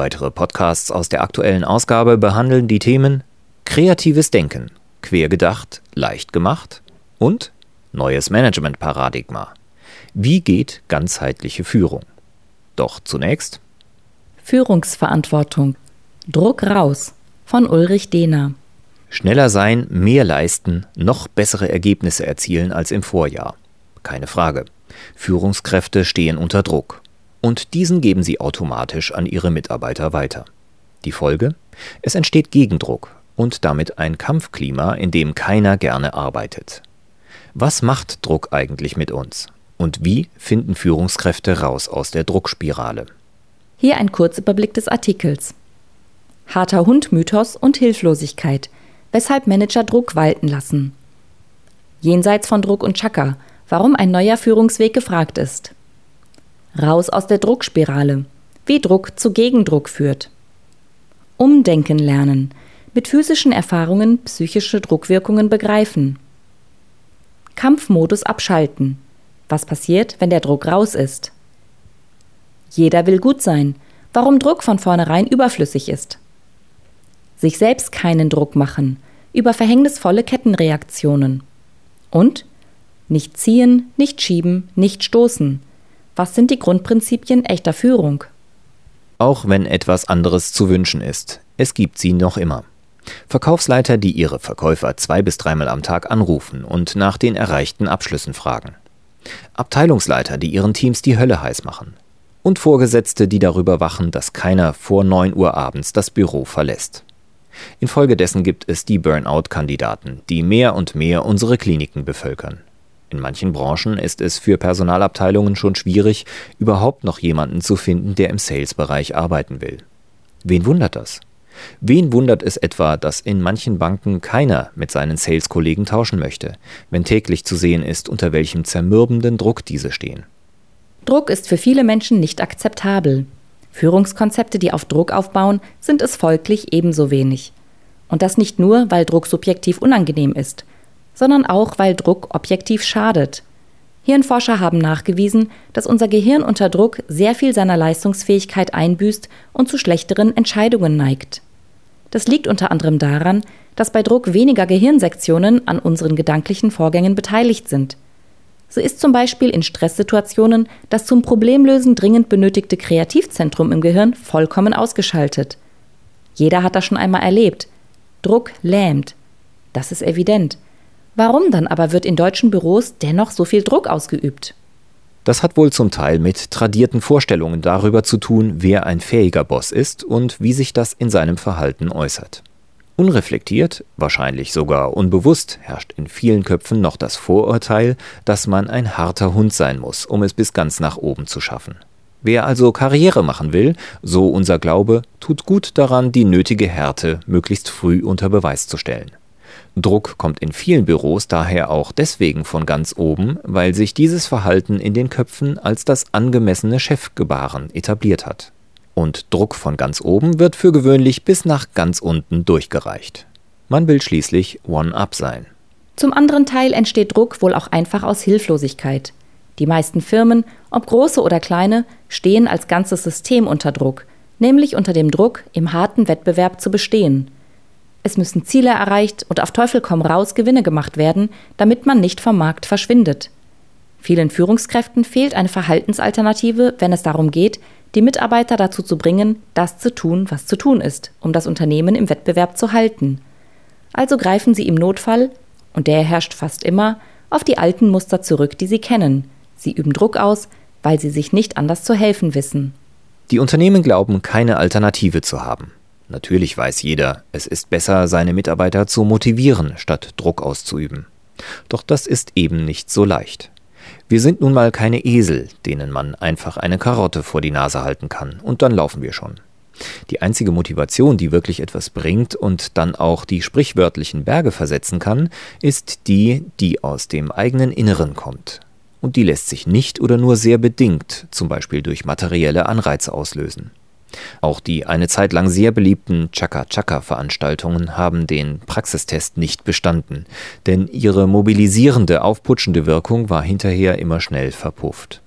Weitere Podcasts aus der aktuellen Ausgabe behandeln die Themen Kreatives Denken, quer gedacht, leicht gemacht und Neues Management-Paradigma. Wie geht ganzheitliche Führung? Doch zunächst Führungsverantwortung. Druck raus von Ulrich Dehner. Schneller sein, mehr leisten, noch bessere Ergebnisse erzielen als im Vorjahr. Keine Frage. Führungskräfte stehen unter Druck und diesen geben sie automatisch an ihre Mitarbeiter weiter. Die Folge? Es entsteht Gegendruck und damit ein Kampfklima, in dem keiner gerne arbeitet. Was macht Druck eigentlich mit uns? Und wie finden Führungskräfte raus aus der Druckspirale? Hier ein Kurzüberblick des Artikels. Harter Hund-Mythos und Hilflosigkeit, weshalb Manager Druck walten lassen. Jenseits von Druck und Chaka, warum ein neuer Führungsweg gefragt ist. Raus aus der Druckspirale. Wie Druck zu Gegendruck führt. Umdenken lernen. Mit physischen Erfahrungen psychische Druckwirkungen begreifen. Kampfmodus abschalten. Was passiert, wenn der Druck raus ist? Jeder will gut sein. Warum Druck von vornherein überflüssig ist. Sich selbst keinen Druck machen. Über verhängnisvolle Kettenreaktionen. Und? Nicht ziehen, nicht schieben, nicht stoßen was sind die Grundprinzipien echter Führung? Auch wenn etwas anderes zu wünschen ist, es gibt sie noch immer. Verkaufsleiter, die ihre Verkäufer zwei bis dreimal am Tag anrufen und nach den erreichten Abschlüssen fragen. Abteilungsleiter, die ihren Teams die Hölle heiß machen. Und Vorgesetzte, die darüber wachen, dass keiner vor 9 Uhr abends das Büro verlässt. Infolgedessen gibt es die Burnout-Kandidaten, die mehr und mehr unsere Kliniken bevölkern. In manchen Branchen ist es für Personalabteilungen schon schwierig, überhaupt noch jemanden zu finden, der im Sales-Bereich arbeiten will. Wen wundert das? Wen wundert es etwa, dass in manchen Banken keiner mit seinen Sales-Kollegen tauschen möchte, wenn täglich zu sehen ist, unter welchem zermürbenden Druck diese stehen? Druck ist für viele Menschen nicht akzeptabel. Führungskonzepte, die auf Druck aufbauen, sind es folglich ebenso wenig. Und das nicht nur, weil Druck subjektiv unangenehm ist, sondern auch, weil Druck objektiv schadet. Hirnforscher haben nachgewiesen, dass unser Gehirn unter Druck sehr viel seiner Leistungsfähigkeit einbüßt und zu schlechteren Entscheidungen neigt. Das liegt unter anderem daran, dass bei Druck weniger Gehirnsektionen an unseren gedanklichen Vorgängen beteiligt sind. So ist zum Beispiel in Stresssituationen das zum Problemlösen dringend benötigte Kreativzentrum im Gehirn vollkommen ausgeschaltet. Jeder hat das schon einmal erlebt. Druck lähmt. Das ist evident. Warum dann aber wird in deutschen Büros dennoch so viel Druck ausgeübt? Das hat wohl zum Teil mit tradierten Vorstellungen darüber zu tun, wer ein fähiger Boss ist und wie sich das in seinem Verhalten äußert. Unreflektiert, wahrscheinlich sogar unbewusst, herrscht in vielen Köpfen noch das Vorurteil, dass man ein harter Hund sein muss, um es bis ganz nach oben zu schaffen. Wer also Karriere machen will, so unser Glaube, tut gut daran, die nötige Härte möglichst früh unter Beweis zu stellen. Druck kommt in vielen Büros daher auch deswegen von ganz oben, weil sich dieses Verhalten in den Köpfen als das angemessene Chefgebaren etabliert hat. Und Druck von ganz oben wird für gewöhnlich bis nach ganz unten durchgereicht. Man will schließlich One-Up sein. Zum anderen Teil entsteht Druck wohl auch einfach aus Hilflosigkeit. Die meisten Firmen, ob große oder kleine, stehen als ganzes System unter Druck, nämlich unter dem Druck, im harten Wettbewerb zu bestehen – es müssen Ziele erreicht und auf Teufel komm raus Gewinne gemacht werden, damit man nicht vom Markt verschwindet. Vielen Führungskräften fehlt eine Verhaltensalternative, wenn es darum geht, die Mitarbeiter dazu zu bringen, das zu tun, was zu tun ist, um das Unternehmen im Wettbewerb zu halten. Also greifen sie im Notfall, und der herrscht fast immer, auf die alten Muster zurück, die sie kennen. Sie üben Druck aus, weil sie sich nicht anders zu helfen wissen. Die Unternehmen glauben, keine Alternative zu haben. Natürlich weiß jeder, es ist besser, seine Mitarbeiter zu motivieren, statt Druck auszuüben. Doch das ist eben nicht so leicht. Wir sind nun mal keine Esel, denen man einfach eine Karotte vor die Nase halten kann, und dann laufen wir schon. Die einzige Motivation, die wirklich etwas bringt und dann auch die sprichwörtlichen Berge versetzen kann, ist die, die aus dem eigenen Inneren kommt. Und die lässt sich nicht oder nur sehr bedingt, zum Beispiel durch materielle Anreize auslösen. Auch die eine Zeit lang sehr beliebten Chaka-Chaka-Veranstaltungen haben den Praxistest nicht bestanden, denn ihre mobilisierende, aufputschende Wirkung war hinterher immer schnell verpufft.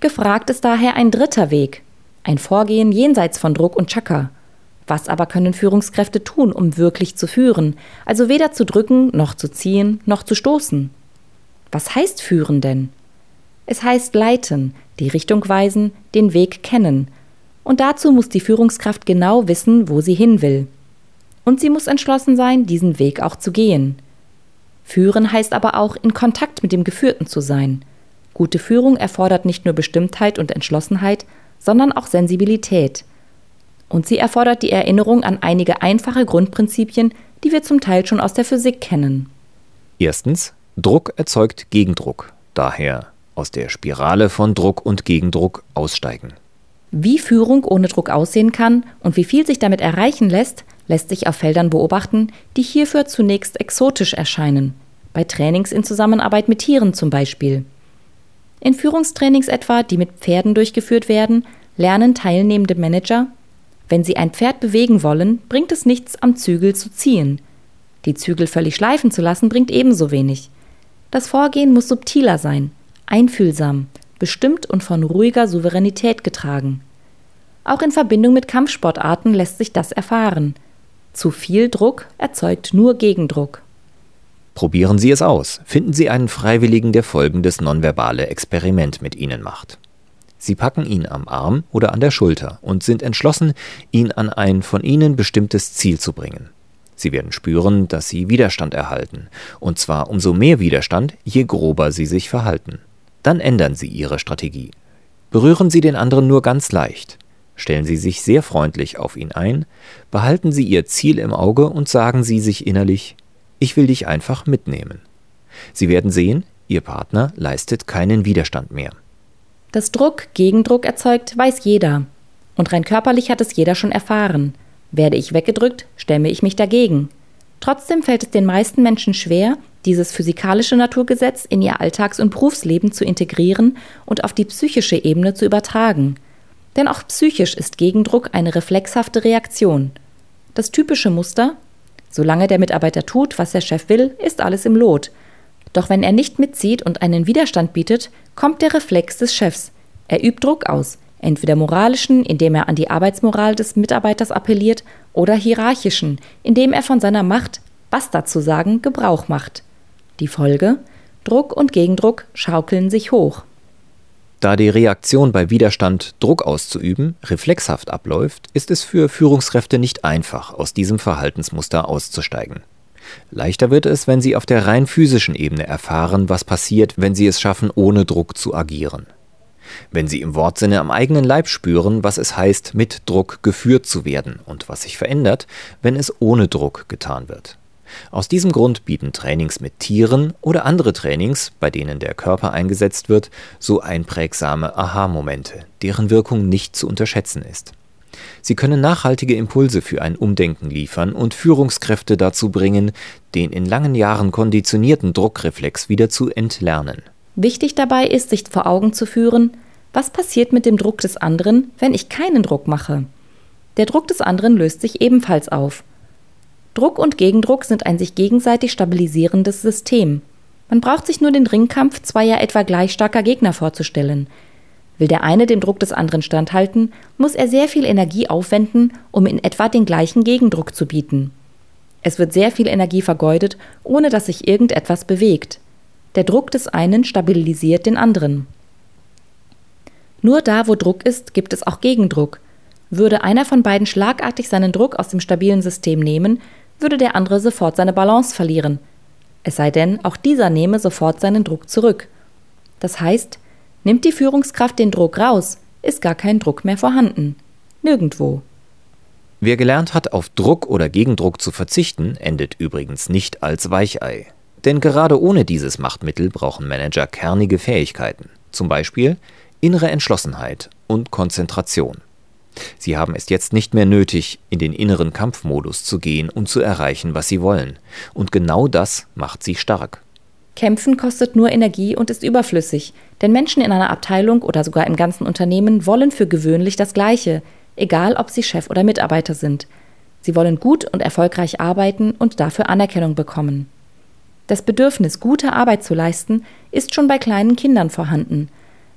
Gefragt ist daher ein dritter Weg, ein Vorgehen jenseits von Druck und Chakra. Was aber können Führungskräfte tun, um wirklich zu führen, also weder zu drücken, noch zu ziehen, noch zu stoßen? Was heißt führen denn? Es heißt leiten, die Richtung weisen, den Weg kennen. Und dazu muss die Führungskraft genau wissen, wo sie hin will. Und sie muss entschlossen sein, diesen Weg auch zu gehen. Führen heißt aber auch, in Kontakt mit dem Geführten zu sein. Gute Führung erfordert nicht nur Bestimmtheit und Entschlossenheit, sondern auch Sensibilität. Und sie erfordert die Erinnerung an einige einfache Grundprinzipien, die wir zum Teil schon aus der Physik kennen. Erstens, Druck erzeugt Gegendruck. Daher aus der Spirale von Druck und Gegendruck aussteigen. Wie Führung ohne Druck aussehen kann und wie viel sich damit erreichen lässt, lässt sich auf Feldern beobachten, die hierfür zunächst exotisch erscheinen. Bei Trainings in Zusammenarbeit mit Tieren zum Beispiel. In Führungstrainings etwa, die mit Pferden durchgeführt werden, lernen teilnehmende Manager, wenn sie ein Pferd bewegen wollen, bringt es nichts, am Zügel zu ziehen. Die Zügel völlig schleifen zu lassen, bringt ebenso wenig. Das Vorgehen muss subtiler sein, einfühlsam, bestimmt und von ruhiger Souveränität getragen. Auch in Verbindung mit Kampfsportarten lässt sich das erfahren. Zu viel Druck erzeugt nur Gegendruck. Probieren Sie es aus. Finden Sie einen Freiwilligen, der folgendes nonverbale Experiment mit Ihnen macht. Sie packen ihn am Arm oder an der Schulter und sind entschlossen, ihn an ein von Ihnen bestimmtes Ziel zu bringen. Sie werden spüren, dass Sie Widerstand erhalten, und zwar umso mehr Widerstand, je grober Sie sich verhalten. Dann ändern Sie Ihre Strategie. Berühren Sie den anderen nur ganz leicht. Stellen Sie sich sehr freundlich auf ihn ein, behalten Sie Ihr Ziel im Auge und sagen Sie sich innerlich, ich will dich einfach mitnehmen. Sie werden sehen, Ihr Partner leistet keinen Widerstand mehr. Dass Druck Gegendruck erzeugt, weiß jeder. Und rein körperlich hat es jeder schon erfahren. Werde ich weggedrückt, stemme ich mich dagegen. Trotzdem fällt es den meisten Menschen schwer, dieses physikalische Naturgesetz in ihr Alltags- und Berufsleben zu integrieren und auf die psychische Ebene zu übertragen. Denn auch psychisch ist Gegendruck eine reflexhafte Reaktion. Das typische Muster Solange der Mitarbeiter tut, was der Chef will, ist alles im Lot. Doch wenn er nicht mitzieht und einen Widerstand bietet, kommt der Reflex des Chefs. Er übt Druck aus, entweder moralischen, indem er an die Arbeitsmoral des Mitarbeiters appelliert, oder hierarchischen, indem er von seiner Macht, Basta zu sagen, Gebrauch macht. Die Folge? Druck und Gegendruck schaukeln sich hoch. Da die Reaktion bei Widerstand, Druck auszuüben, reflexhaft abläuft, ist es für Führungskräfte nicht einfach, aus diesem Verhaltensmuster auszusteigen. Leichter wird es, wenn sie auf der rein physischen Ebene erfahren, was passiert, wenn sie es schaffen, ohne Druck zu agieren. Wenn sie im Wortsinne am eigenen Leib spüren, was es heißt, mit Druck geführt zu werden und was sich verändert, wenn es ohne Druck getan wird. Aus diesem Grund bieten Trainings mit Tieren oder andere Trainings, bei denen der Körper eingesetzt wird, so einprägsame Aha-Momente, deren Wirkung nicht zu unterschätzen ist. Sie können nachhaltige Impulse für ein Umdenken liefern und Führungskräfte dazu bringen, den in langen Jahren konditionierten Druckreflex wieder zu entlernen. Wichtig dabei ist, sich vor Augen zu führen, was passiert mit dem Druck des anderen, wenn ich keinen Druck mache. Der Druck des anderen löst sich ebenfalls auf. Druck und Gegendruck sind ein sich gegenseitig stabilisierendes System. Man braucht sich nur den Ringkampf zweier etwa gleich starker Gegner vorzustellen. Will der eine dem Druck des anderen standhalten, muss er sehr viel Energie aufwenden, um in etwa den gleichen Gegendruck zu bieten. Es wird sehr viel Energie vergeudet, ohne dass sich irgendetwas bewegt. Der Druck des einen stabilisiert den anderen. Nur da, wo Druck ist, gibt es auch Gegendruck. Würde einer von beiden schlagartig seinen Druck aus dem stabilen System nehmen, würde der andere sofort seine Balance verlieren. Es sei denn, auch dieser nehme sofort seinen Druck zurück. Das heißt, nimmt die Führungskraft den Druck raus, ist gar kein Druck mehr vorhanden. Nirgendwo. Wer gelernt hat, auf Druck oder Gegendruck zu verzichten, endet übrigens nicht als Weichei. Denn gerade ohne dieses Machtmittel brauchen Manager kernige Fähigkeiten, zum Beispiel innere Entschlossenheit und Konzentration. Sie haben es jetzt nicht mehr nötig, in den inneren Kampfmodus zu gehen und zu erreichen, was sie wollen. Und genau das macht sie stark. Kämpfen kostet nur Energie und ist überflüssig, denn Menschen in einer Abteilung oder sogar im ganzen Unternehmen wollen für gewöhnlich das Gleiche, egal ob sie Chef oder Mitarbeiter sind. Sie wollen gut und erfolgreich arbeiten und dafür Anerkennung bekommen. Das Bedürfnis, gute Arbeit zu leisten, ist schon bei kleinen Kindern vorhanden.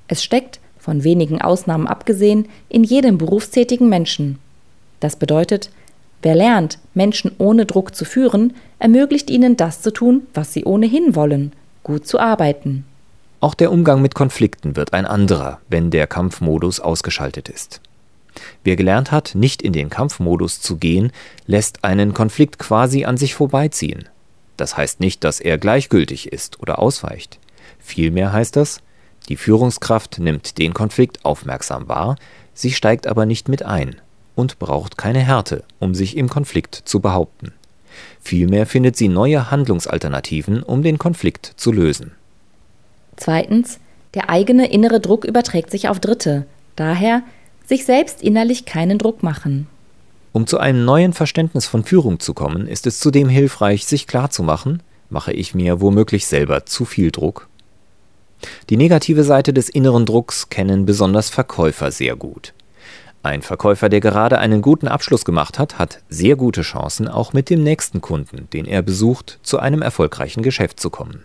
Es steckt von wenigen Ausnahmen abgesehen, in jedem berufstätigen Menschen. Das bedeutet, wer lernt, Menschen ohne Druck zu führen, ermöglicht ihnen das zu tun, was sie ohnehin wollen, gut zu arbeiten. Auch der Umgang mit Konflikten wird ein anderer, wenn der Kampfmodus ausgeschaltet ist. Wer gelernt hat, nicht in den Kampfmodus zu gehen, lässt einen Konflikt quasi an sich vorbeiziehen. Das heißt nicht, dass er gleichgültig ist oder ausweicht. Vielmehr heißt das, die Führungskraft nimmt den Konflikt aufmerksam wahr, sie steigt aber nicht mit ein und braucht keine Härte, um sich im Konflikt zu behaupten. Vielmehr findet sie neue Handlungsalternativen, um den Konflikt zu lösen. Zweitens, der eigene innere Druck überträgt sich auf Dritte. Daher sich selbst innerlich keinen Druck machen. Um zu einem neuen Verständnis von Führung zu kommen, ist es zudem hilfreich, sich klarzumachen, mache ich mir womöglich selber zu viel Druck die negative Seite des inneren Drucks kennen besonders Verkäufer sehr gut. Ein Verkäufer, der gerade einen guten Abschluss gemacht hat, hat sehr gute Chancen, auch mit dem nächsten Kunden, den er besucht, zu einem erfolgreichen Geschäft zu kommen.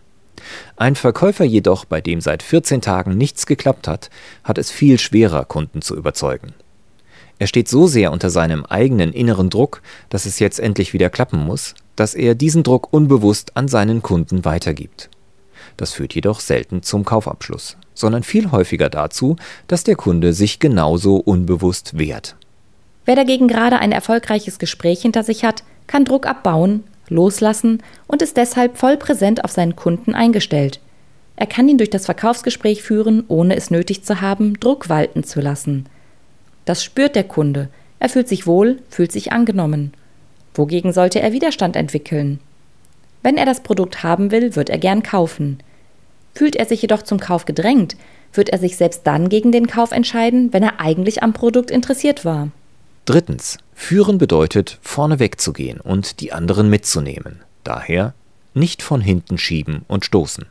Ein Verkäufer jedoch, bei dem seit 14 Tagen nichts geklappt hat, hat es viel schwerer, Kunden zu überzeugen. Er steht so sehr unter seinem eigenen inneren Druck, dass es jetzt endlich wieder klappen muss, dass er diesen Druck unbewusst an seinen Kunden weitergibt. Das führt jedoch selten zum Kaufabschluss, sondern viel häufiger dazu, dass der Kunde sich genauso unbewusst wehrt. Wer dagegen gerade ein erfolgreiches Gespräch hinter sich hat, kann Druck abbauen, loslassen und ist deshalb voll präsent auf seinen Kunden eingestellt. Er kann ihn durch das Verkaufsgespräch führen, ohne es nötig zu haben, Druck walten zu lassen. Das spürt der Kunde. Er fühlt sich wohl, fühlt sich angenommen. Wogegen sollte er Widerstand entwickeln? Wenn er das Produkt haben will, wird er gern kaufen. Fühlt er sich jedoch zum Kauf gedrängt, wird er sich selbst dann gegen den Kauf entscheiden, wenn er eigentlich am Produkt interessiert war. Drittens. Führen bedeutet, vorne wegzugehen und die anderen mitzunehmen. Daher nicht von hinten schieben und stoßen.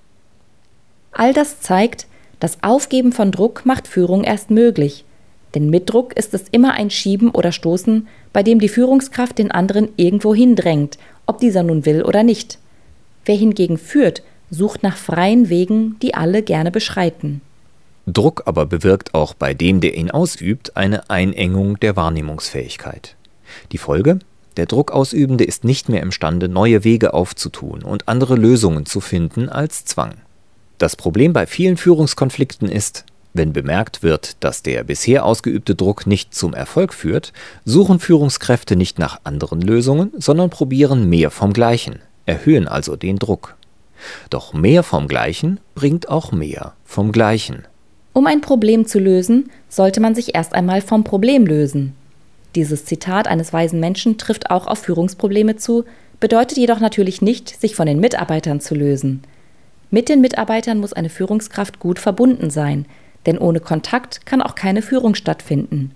All das zeigt, das Aufgeben von Druck macht Führung erst möglich. Denn mit Druck ist es immer ein Schieben oder Stoßen, bei dem die Führungskraft den anderen irgendwo hindrängt, ob dieser nun will oder nicht. Wer hingegen führt, sucht nach freien Wegen, die alle gerne beschreiten. Druck aber bewirkt auch bei dem, der ihn ausübt, eine Einengung der Wahrnehmungsfähigkeit. Die Folge? Der Druckausübende ist nicht mehr imstande, neue Wege aufzutun und andere Lösungen zu finden als Zwang. Das Problem bei vielen Führungskonflikten ist, wenn bemerkt wird, dass der bisher ausgeübte Druck nicht zum Erfolg führt, suchen Führungskräfte nicht nach anderen Lösungen, sondern probieren mehr vom Gleichen, erhöhen also den Druck. Doch mehr vom Gleichen bringt auch mehr vom Gleichen. Um ein Problem zu lösen, sollte man sich erst einmal vom Problem lösen. Dieses Zitat eines weisen Menschen trifft auch auf Führungsprobleme zu, bedeutet jedoch natürlich nicht, sich von den Mitarbeitern zu lösen. Mit den Mitarbeitern muss eine Führungskraft gut verbunden sein, denn ohne Kontakt kann auch keine Führung stattfinden.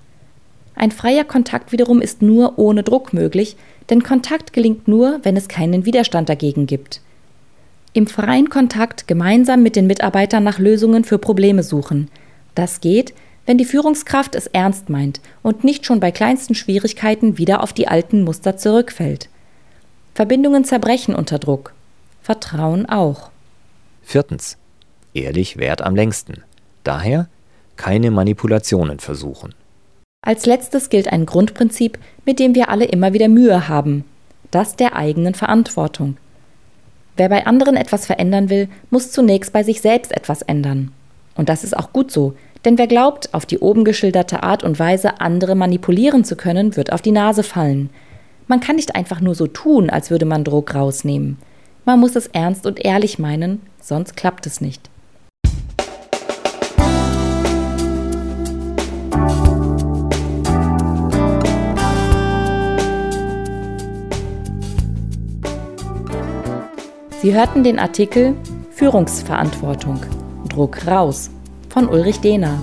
Ein freier Kontakt wiederum ist nur ohne Druck möglich, denn Kontakt gelingt nur, wenn es keinen Widerstand dagegen gibt. Im freien Kontakt gemeinsam mit den Mitarbeitern nach Lösungen für Probleme suchen. Das geht, wenn die Führungskraft es ernst meint und nicht schon bei kleinsten Schwierigkeiten wieder auf die alten Muster zurückfällt. Verbindungen zerbrechen unter Druck. Vertrauen auch. Viertens. Ehrlich währt am längsten. Daher keine Manipulationen versuchen. Als letztes gilt ein Grundprinzip, mit dem wir alle immer wieder Mühe haben, das der eigenen Verantwortung. Wer bei anderen etwas verändern will, muss zunächst bei sich selbst etwas ändern. Und das ist auch gut so, denn wer glaubt, auf die oben geschilderte Art und Weise andere manipulieren zu können, wird auf die Nase fallen. Man kann nicht einfach nur so tun, als würde man Druck rausnehmen. Man muss es ernst und ehrlich meinen, sonst klappt es nicht. Sie hörten den Artikel Führungsverantwortung. Druck raus von Ulrich Dehner.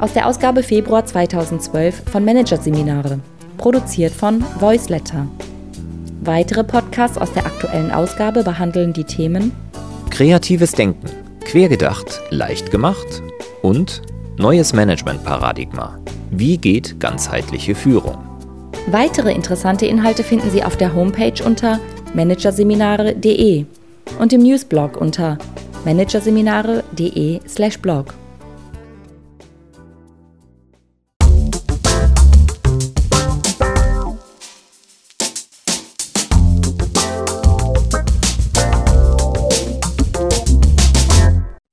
Aus der Ausgabe Februar 2012 von Managerseminare, produziert von Voiceletter. Weitere Podcasts aus der aktuellen Ausgabe behandeln die Themen Kreatives Denken, quergedacht, leicht gemacht und Neues Management-Paradigma. Wie geht ganzheitliche Führung? Weitere interessante Inhalte finden Sie auf der Homepage unter managerseminare.de und im Newsblog unter managerseminare.de/blog.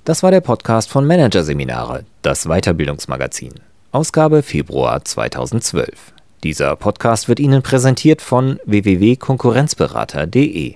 Das war der Podcast von Managerseminare, das Weiterbildungsmagazin. Ausgabe Februar 2012. Dieser Podcast wird Ihnen präsentiert von www.konkurrenzberater.de.